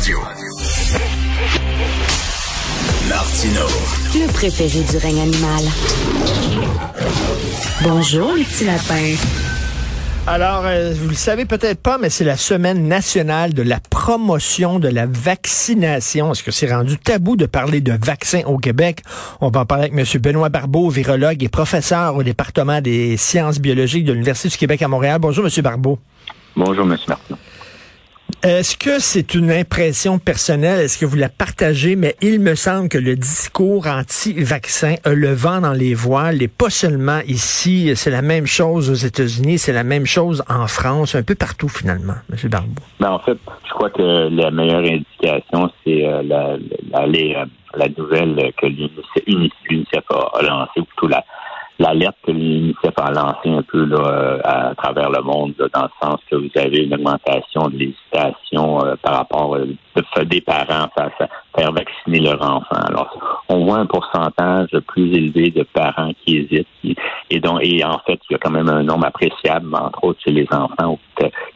Radio. Martino. Le préféré du règne animal. Bonjour, les petits lapins. Alors, euh, vous le savez peut-être pas, mais c'est la semaine nationale de la promotion de la vaccination. Est-ce que c'est rendu tabou de parler de vaccins au Québec? On va en parler avec M. Benoît Barbeau, virologue et professeur au département des sciences biologiques de l'Université du Québec à Montréal. Bonjour, M. Barbeau. Bonjour, M. Martin. Est-ce que c'est une impression personnelle? Est-ce que vous la partagez? Mais il me semble que le discours anti-vaccin a le vent dans les voiles et pas seulement ici. C'est la même chose aux États-Unis, c'est la même chose en France, un peu partout finalement, M. Barbeau. Ben, en fait, je crois que la meilleure indication, c'est euh, la, la, nouvelle que l'UNICEF a lancée, ou plutôt la, l'alerte que l'UNICEF a lancée un peu là, euh, à, travers le monde, dans le sens que vous avez une augmentation de l'hésitation euh, par rapport euh, des parents à, faire vacciner leur enfant. Alors, on voit un pourcentage plus élevé de parents qui hésitent. et, donc, et en fait, il y a quand même un nombre appréciable, entre autres chez les enfants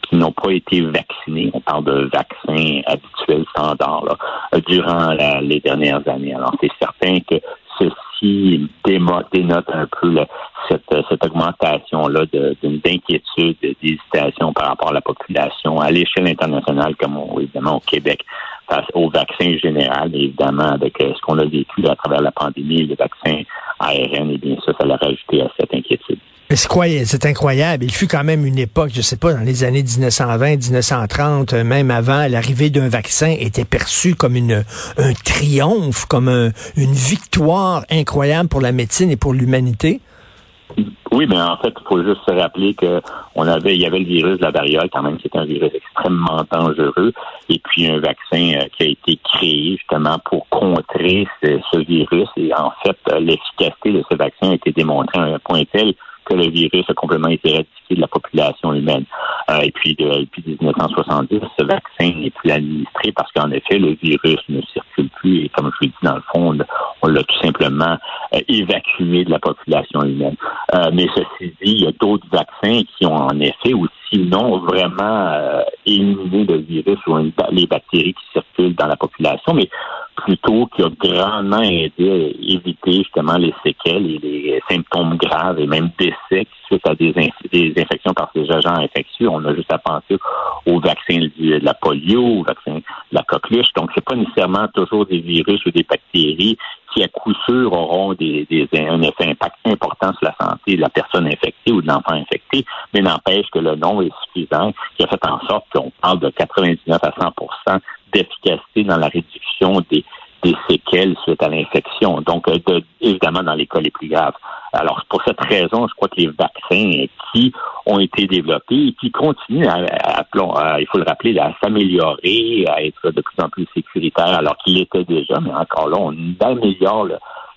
qui n'ont pas été vaccinés. On parle de vaccins habituels, standards, là, durant les dernières années. Alors, c'est certain que ceci dénote un peu cette, cette augmentation-là d'inquiétude, d'hésitation par rapport à la population à l'échelle internationale, comme évidemment au Québec, face au vaccin général, évidemment, avec euh, ce qu'on a vécu à travers la pandémie, le vaccin ARN, et bien ça, ça l'a rajouté à cette inquiétude. C'est incroyable. Il fut quand même une époque, je sais pas, dans les années 1920, 1930, euh, même avant, l'arrivée d'un vaccin était perçue comme une, un triomphe, comme une victoire incroyable pour la médecine et pour l'humanité. Oui, mais en fait, il faut juste se rappeler que on avait, il y avait le virus de la variole quand même, qui est un virus extrêmement dangereux, et puis un vaccin euh, qui a été créé justement pour contrer ce, ce virus. Et en fait, euh, l'efficacité de ce vaccin a été démontrée à un point tel que le virus a complètement été éradiqué de la population humaine. Euh, et puis, depuis 1970, ce vaccin n'est plus administré parce qu'en effet, le virus ne circule plus et comme je vous dis, dans le fond, on l'a tout simplement euh, évacué de la population humaine. Euh, mais ceci dit, il y a d'autres vaccins qui ont en effet aussi sinon vraiment éliminé le virus ou les bactéries qui circulent dans la population, mais plutôt qui a grandement aidé à éviter justement les séquelles et les symptômes graves et même décès suite à des, infections par ces agents infectieux. On a juste à penser au vaccin de la polio, au vaccin de la coqueluche. Donc, c'est pas nécessairement toujours des virus ou des bactéries qui, à coup sûr, auront un effet impact important sur la santé de la personne infectée ou de l'enfant infecté, mais n'empêche que le nom est suffisant, qui a fait en sorte qu'on parle de 99 à 100 d'efficacité dans la réduction des, des séquelles suite à l'infection. Donc, euh, évidemment, dans les cas les plus graves. Alors, pour cette raison, je crois que les vaccins qui ont été développés et qui continuent à, il faut le rappeler, à s'améliorer, à être de plus en plus sécuritaires, alors qu'ils l'étaient déjà, mais encore là, on améliore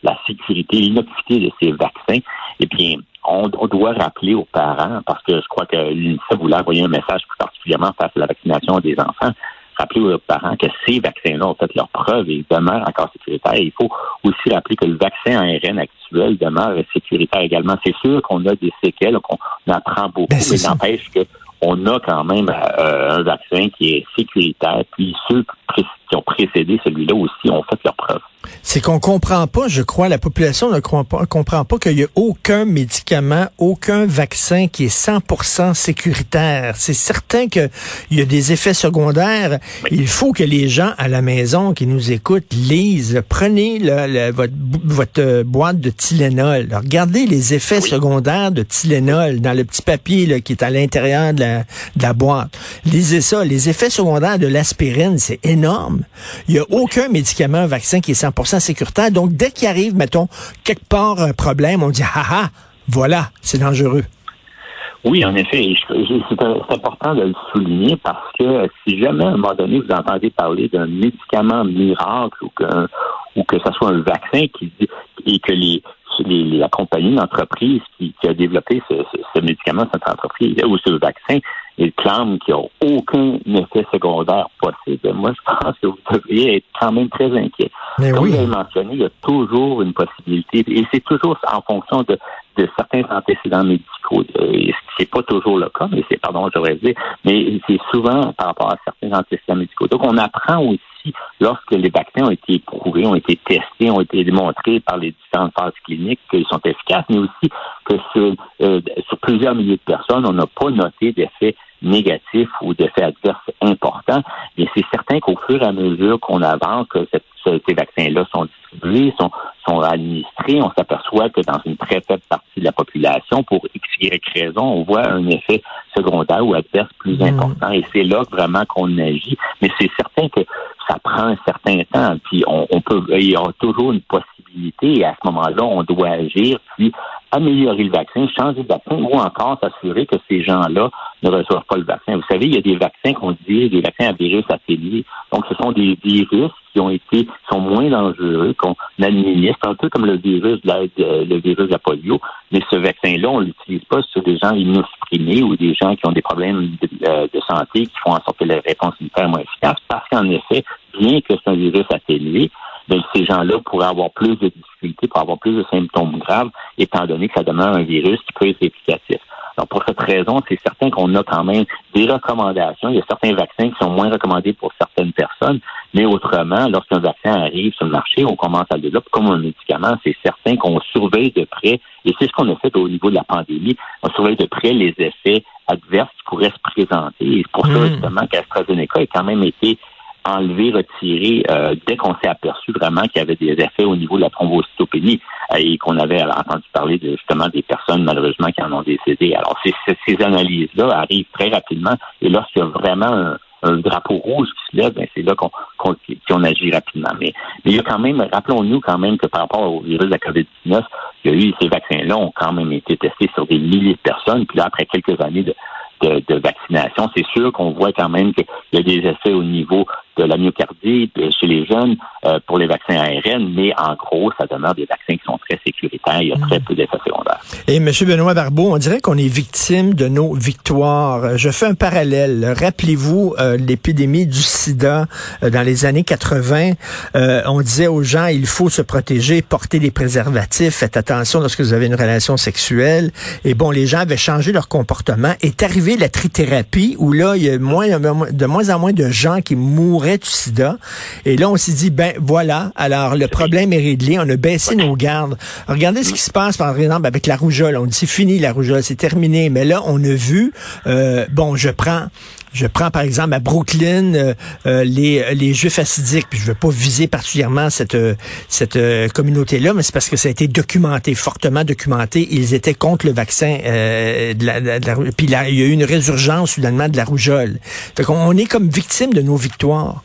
la sécurité, l'innocuité de ces vaccins. Et bien, on, doit rappeler aux parents, parce que je crois que l'UNICEF voulait envoyer un message plus particulièrement face à la vaccination des enfants, rappeler aux parents que ces vaccins-là ont fait leur preuve et demeurent encore sécuritaires. Il faut aussi rappeler que le vaccin ARN actuel demeure sécuritaire également. C'est sûr qu'on a des séquelles, qu'on apprend beaucoup, ben, mais n'empêche qu'on a quand même euh, un vaccin qui est sécuritaire. Puis ceux qui ont précédé celui-là aussi ont fait leur preuve. C'est qu'on comprend pas, je crois, la population ne comprend pas, comprend pas qu'il y a aucun médicament, aucun vaccin qui est 100% sécuritaire. C'est certain qu'il y a des effets secondaires. Il faut que les gens à la maison qui nous écoutent lisent. Prenez votre, votre euh, boîte de Tylenol. Regardez les effets secondaires de Tylenol dans le petit papier là, qui est à l'intérieur de la, de la boîte. Lisez ça. Les effets secondaires de l'aspirine, c'est énorme. Il n'y a aucun médicament, vaccin qui est 100% sécuritaire. Donc, dès qu'il arrive, mettons, quelque part un problème, on dit, ah ah, voilà, c'est dangereux. Oui, en effet, c'est important de le souligner parce que si jamais à un moment donné vous entendez parler d'un médicament miracle ou que ou ce soit un vaccin qui et que les, la compagnie, l'entreprise qui, a développé ce, médicament, cette entreprise ou ce vaccin, il clame qu'il n'y a aucun effet secondaire possible. Moi, je pense que vous devriez être quand même très inquiet. Mais Comme oui. vous l'avez mentionné, il y a toujours une possibilité, et c'est toujours en fonction de, de certains antécédents médicaux. ce c'est pas toujours le cas, mais c'est, pardon, j'aurais dit, mais c'est souvent par rapport à certains antécédents médicaux. Donc, on apprend aussi lorsque les vaccins ont été éprouvés, ont été testés, ont été démontrés par les différentes phases cliniques qu'ils sont efficaces, mais aussi que sur, euh, sur plusieurs milliers de personnes, on n'a pas noté d'effets négatifs ou d'effets adverses importants. Mais c'est certain qu'au fur et à mesure qu'on avance, que ces vaccins-là sont distribués, sont, sont administrés, on s'aperçoit que dans une très faible partie de la population, pour X, Y raison, on voit un effet secondaire ou adverse plus mm. important. Et c'est là vraiment qu'on agit. Mais c'est certain que ça prend un certain temps. Puis on, on peut, il y a toujours une possibilité. Et à ce moment-là, on doit agir. Puis améliorer le vaccin, changer le vaccin ou encore s'assurer que ces gens-là ne reçoivent pas le vaccin. Vous savez, il y a des vaccins qu'on dit des vaccins à virus atténués. Donc, ce sont des virus qui ont été, sont moins dangereux, qu'on administre, un peu comme le virus de la, le virus de la polio. Mais ce vaccin-là, on l'utilise pas sur des gens immunosupprimés ou des gens qui ont des problèmes de, euh, de santé qui font en sorte que la réponse immunitaire est moins efficace parce qu'en effet, bien que c'est un virus atténué, ben, ces gens-là pourraient avoir plus de difficultés, pour avoir plus de symptômes graves, étant donné que ça demeure un virus qui peut être efficace. Donc, pour cette raison, c'est certain qu'on a quand même des recommandations. Il y a certains vaccins qui sont moins recommandés pour certaines personnes, mais autrement, lorsqu'un vaccin arrive sur le marché, on commence à le développer comme un médicament. C'est certain qu'on surveille de près, et c'est ce qu'on a fait au niveau de la pandémie. On surveille de près les effets adverses qui pourraient se présenter. Et c'est pour ça, hmm. justement, qu'AstraZeneca a quand même été enlevé, retiré euh, dès qu'on s'est aperçu vraiment qu'il y avait des effets au niveau de la thrombocytopénie euh, et qu'on avait entendu parler de, justement des personnes malheureusement qui en ont décédé. Alors ces, ces analyses-là arrivent très rapidement et lorsqu'il y a vraiment un, drapeau rouge qui se lève, ben c'est là qu'on qu'on agit rapidement. Mais, mais il y a quand même, rappelons-nous quand même que par rapport au virus de la COVID-19, il y a eu ces vaccins-là ont quand même été testés sur des milliers de personnes. Puis là, après quelques années de, de, vaccination, c'est sûr qu'on voit quand même qu'il y a des effets au niveau de la myocardie chez les jeunes euh, pour les vaccins ARN, mais en gros, ça demeure des vaccins qui sont très sécuritaires. Il y a très mm. peu d'effets secondaires. Et M. Benoît Barbeau, on dirait qu'on est victime de nos victoires. Je fais un parallèle. Rappelez-vous euh, l'épidémie du sida euh, dans les années 80. on disait aux gens, il faut se protéger, porter des préservatifs, faites attention lorsque vous avez une relation sexuelle. Et bon, les gens avaient changé leur comportement. Est arrivé la trithérapie où là, il y a moins, de moins en moins de gens qui du sida. Et là, on s'est dit, ben voilà, alors le problème est réglé, on a baissé nos gardes. Regardez ce qui se passe, par exemple, avec la rougeole. On dit, fini la rougeole, c'est terminé. Mais là, on a vu, euh, bon, je prends je prends par exemple à Brooklyn euh, euh, les, les Juifs assidiques, puis je veux pas viser particulièrement cette, euh, cette communauté-là, mais c'est parce que ça a été documenté, fortement documenté. Ils étaient contre le vaccin, de la, de puis là, il y a eu une résurgence soudainement de la rougeole. Fait qu'on est comme victime de nos victoires.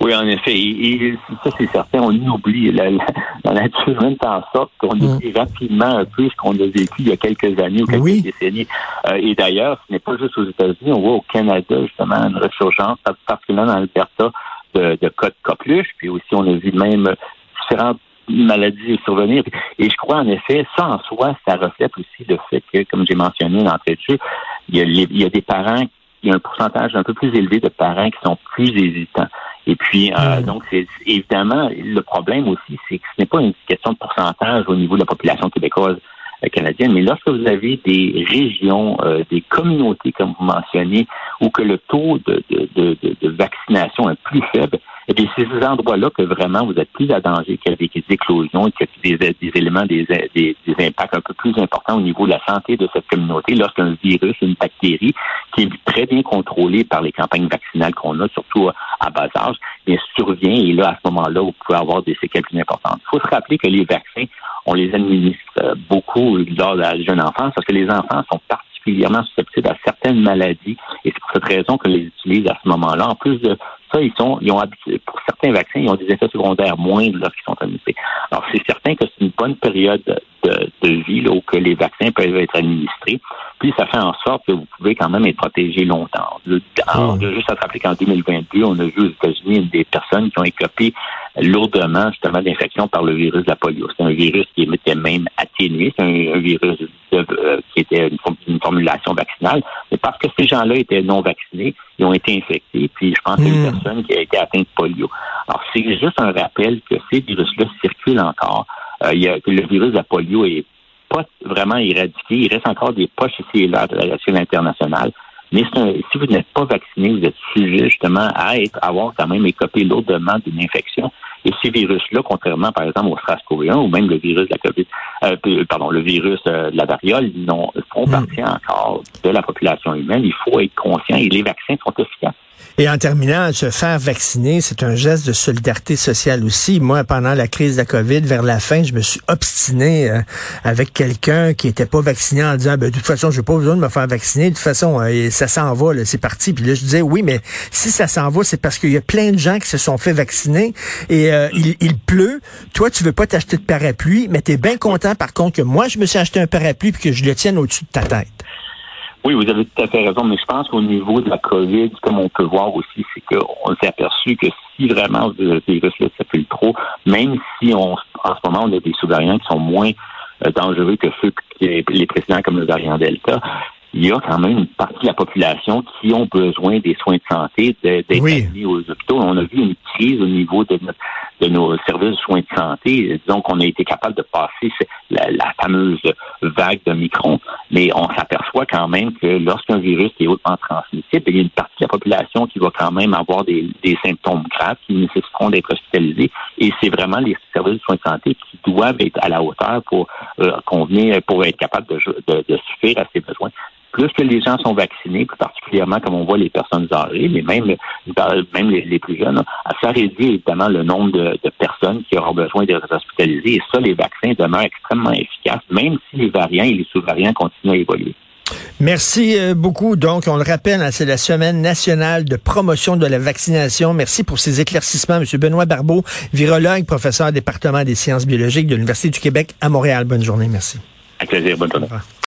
Oui, en effet. Et, ça, c'est certain, on oublie. La, la, nature fait en sorte qu'on mm. oublie rapidement un peu ce qu'on a vécu il y a quelques années ou quelques décennies. Euh, et d'ailleurs, ce n'est pas juste aux États-Unis. On voit au Canada, justement, une resurgence, particulièrement dans l'Alberta, de, de cas de coqueluche. Puis aussi, on a vu même différentes maladies survenir. Et je crois, en effet, ça en soi, ça reflète aussi le fait que, comme j'ai mentionné d'entrée de jeu, il y, a il y a des parents, il y a un pourcentage un peu plus élevé de parents qui sont plus hésitants. Et puis, euh, mm. donc, c'est évidemment, le problème aussi, c'est que ce n'est pas une question de pourcentage au niveau de la population québécoise euh, canadienne, mais lorsque vous avez des régions, euh, des communautés, comme vous mentionnez, où que le taux de, de, de, de vaccination est plus faible, et bien, c'est ces endroits-là que vraiment vous êtes plus à danger a des, éclosions et qu'il y a des, des éléments, des, des, impacts un peu plus importants au niveau de la santé de cette communauté lorsqu'un virus, une bactérie qui est très bien contrôlée par les campagnes vaccinales qu'on a, surtout à bas âge, bien, survient et là, à ce moment-là, vous pouvez avoir des séquelles plus importantes. Il faut se rappeler que les vaccins, on les administre beaucoup lors de la jeune enfance parce que les enfants sont particulièrement susceptibles à certaines maladies et c'est pour cette raison que les utilise à ce moment-là. En plus de ça, ils sont, ils ont pour certains vaccins, ils ont des effets secondaires moindres lorsqu'ils sont administrés. Alors, c'est certain que c'est une bonne période de, de vie là, où que les vaccins peuvent être administrés. Puis, ça fait en sorte que vous pouvez quand même être protégé longtemps. Alors, hmm. juste à se rappeler qu'en 2022, on a vu aux États-Unis des personnes qui ont écopé lourdement, justement, d'infection par le virus de la polio. C'est un virus qui était même atténué. C'est un, virus euh, qui était une, une, formulation vaccinale. Mais parce que ces gens-là étaient non vaccinés, ils ont été infectés. Puis, je pense que une hmm. personne qui a été atteinte de polio. Alors, c'est juste un rappel que ces virus-là circulent encore. Euh, il y a, que le virus de la polio est pas vraiment éradiqué. Il reste encore des poches ici et là de la l'échelle internationale. Mais si vous n'êtes pas vacciné, vous êtes sujet justement à être, avoir quand même écopé lourdement d'une infection. Et ces virus-là, contrairement par exemple au SARS-CoV-1 ou même le virus de la COVID, euh, pardon, le virus euh, de la variole, ils font hmm. partie encore de la population humaine. Il faut être conscient et les vaccins sont efficaces. Et en terminant, se faire vacciner, c'est un geste de solidarité sociale aussi. Moi, pendant la crise de la COVID, vers la fin, je me suis obstiné euh, avec quelqu'un qui était pas vacciné en disant, ben, de toute façon, je n'ai pas besoin de me faire vacciner. De toute façon, euh, ça s'en va, c'est parti. Puis là, je disais, oui, mais si ça s'en va, c'est parce qu'il y a plein de gens qui se sont fait vacciner et euh, il, il, pleut. Toi, tu veux pas t'acheter de parapluie, mais tu es bien content, par contre, que moi, je me suis acheté un parapluie puis que je le tienne au-dessus de ta tête. Oui, vous avez tout à fait raison, mais je pense qu'au niveau de la COVID, comme on peut voir aussi, c'est qu'on s'est aperçu que si vraiment le virus-là s'appelle trop, même si on, en ce moment on a des sous-variants qui sont moins euh, dangereux que ceux qui les précédents comme le variant Delta, il y a quand même une partie de la population qui ont besoin des soins de santé, d'être oui. aux hôpitaux. On a vu une crise au niveau de, de nos services de soins de santé. Disons qu'on a été capable de passer la, fameuse vague de microns, mais on s'aperçoit quand même que lorsqu'un virus est hautement transmissible, il y a une partie de la population qui va quand même avoir des, symptômes graves qui nécessiteront d'être hospitalisés. Et c'est vraiment les services de soins de santé qui doivent être à la hauteur pour euh, convenir, pour être capable de, de, de suffire à ces besoins plus que les gens sont vaccinés, plus particulièrement comme on voit les personnes âgées, mais même, même les, plus jeunes, ça réduit évidemment le nombre de, personnes qui auront besoin d'être hospitalisées. Et ça, les vaccins demeurent extrêmement efficaces, même si les variants et les sous-variants continuent à évoluer. Merci euh, beaucoup. Donc, on le rappelle, hein, c'est la semaine nationale de promotion de la vaccination. Merci pour ces éclaircissements, M. Benoît Barbeau, virologue, professeur au département des sciences biologiques de l'Université du Québec à Montréal. Bonne journée. Merci. Avec plaisir. Bonne journée.